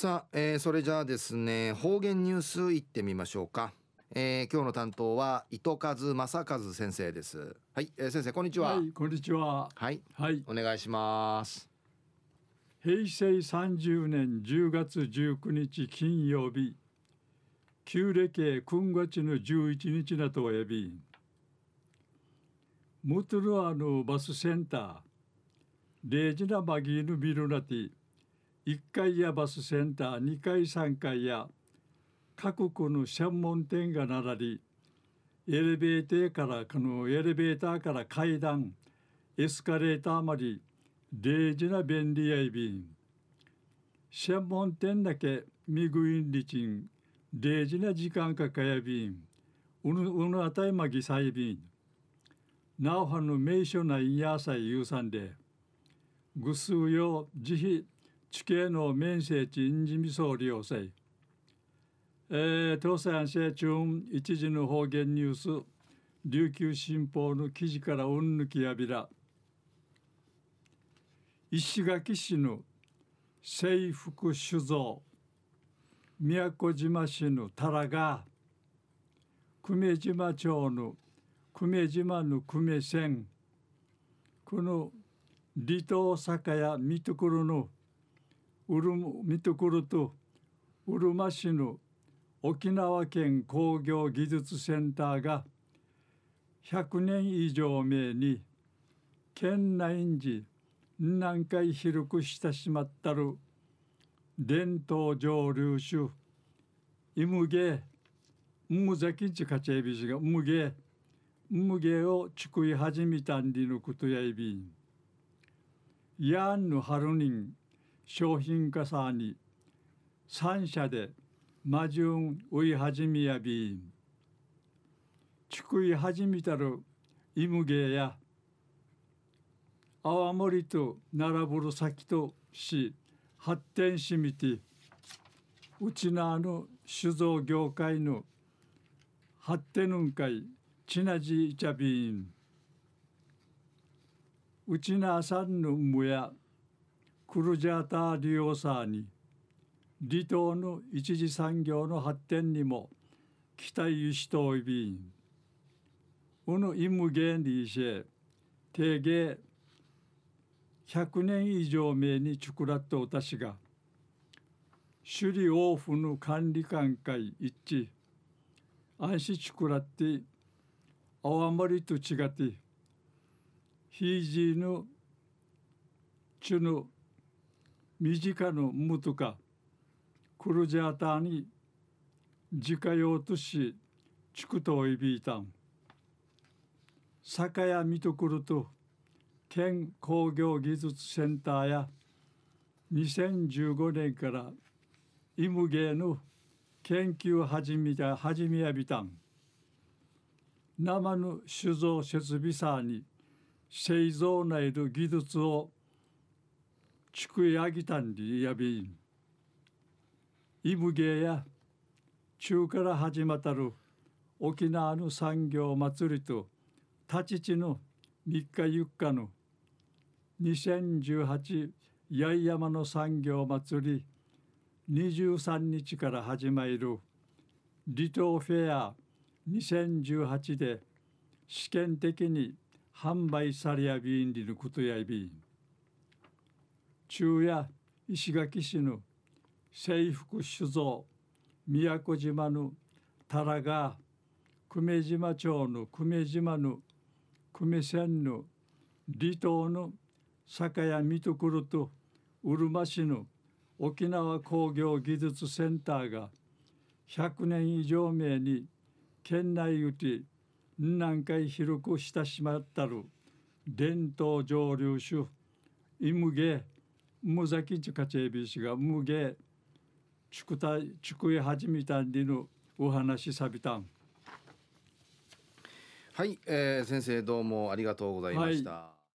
さあ、えー、それじゃあですね方言ニュースいってみましょうか、えー、今日の担当は糸数正和先生です。はい、えー、先生こんにちは。はいこんにちは。はいはい。お願いします。平成30年10月19日金曜日。旧暦今月の11日なとおやび。ムトルアのバスセンター。レジナバギーのビルナティ1階やバスセンター2階3階や各国の専門店が並びエレベーターからこのエレベーターから階段エスカレーターまでレジな便利やいびん専門店だけミグインリチンレジな時間かかやびんうぬうぬあたいまぎさいびんなおはの名所ないやさいゆうさんでぐすうよ自費地形の面積地んじみそう利用せい。えー、東西安社中一時の方言ニュース。琉球新報の記事からうんぬきやびら。石垣市の制服酒造。宮古島市のタラガ久米島町の久米島の久米線。この離島酒屋見ところのうる見ところとうるま市の沖縄県工業技術センターが100年以上前に県内に何回広く親しまったる伝統上流種イムゲムザキンチカチェビシがムゲムゲをちくい始めたんりのことやいびん。ヤンの春人商品化さに三社で魔順追い始めやびん。ちくい始めたるイムゲや泡盛と並ぶる先とし発展しみてうちなの酒造業界の発展のんかいちなじいちゃびん。うちなさんのむやクルジャーター利用者に離島の一次産業の発展にも期待しといびん。うぬイムゲンリーシェ、定芸100年以上前にチュクラット私が首里王府の管理官会一致安心チュクラッテ泡盛と違ってヒージーのチュの身近のムトカクルジャーターに自家用としチクトイビータン酒屋見とくると県工業技術センターや2015年からイムゲーの研究始めた始めやびたん。生の酒造設備さに製造内の技術をちくやぎたんりやびん。イブゲや中から始またる沖縄の産業祭りと立ち地の3日4日の2018八重山の産業祭り23日から始まる離島フェア2018で試験的に販売されやびんりのことやびん。中夜石垣市の制服酒造宮古島のタラガ久米島町の久米島の久米線の離島の酒屋見とくるとうるま市の沖縄工業技術センターが100年以上前に県内うち何回広く親しまったる伝統上流種イムゲ無崎ちかちえびしが無げちくたちくえ始めたんでのお話さびたん。はい、えー、先生どうもありがとうございました、はい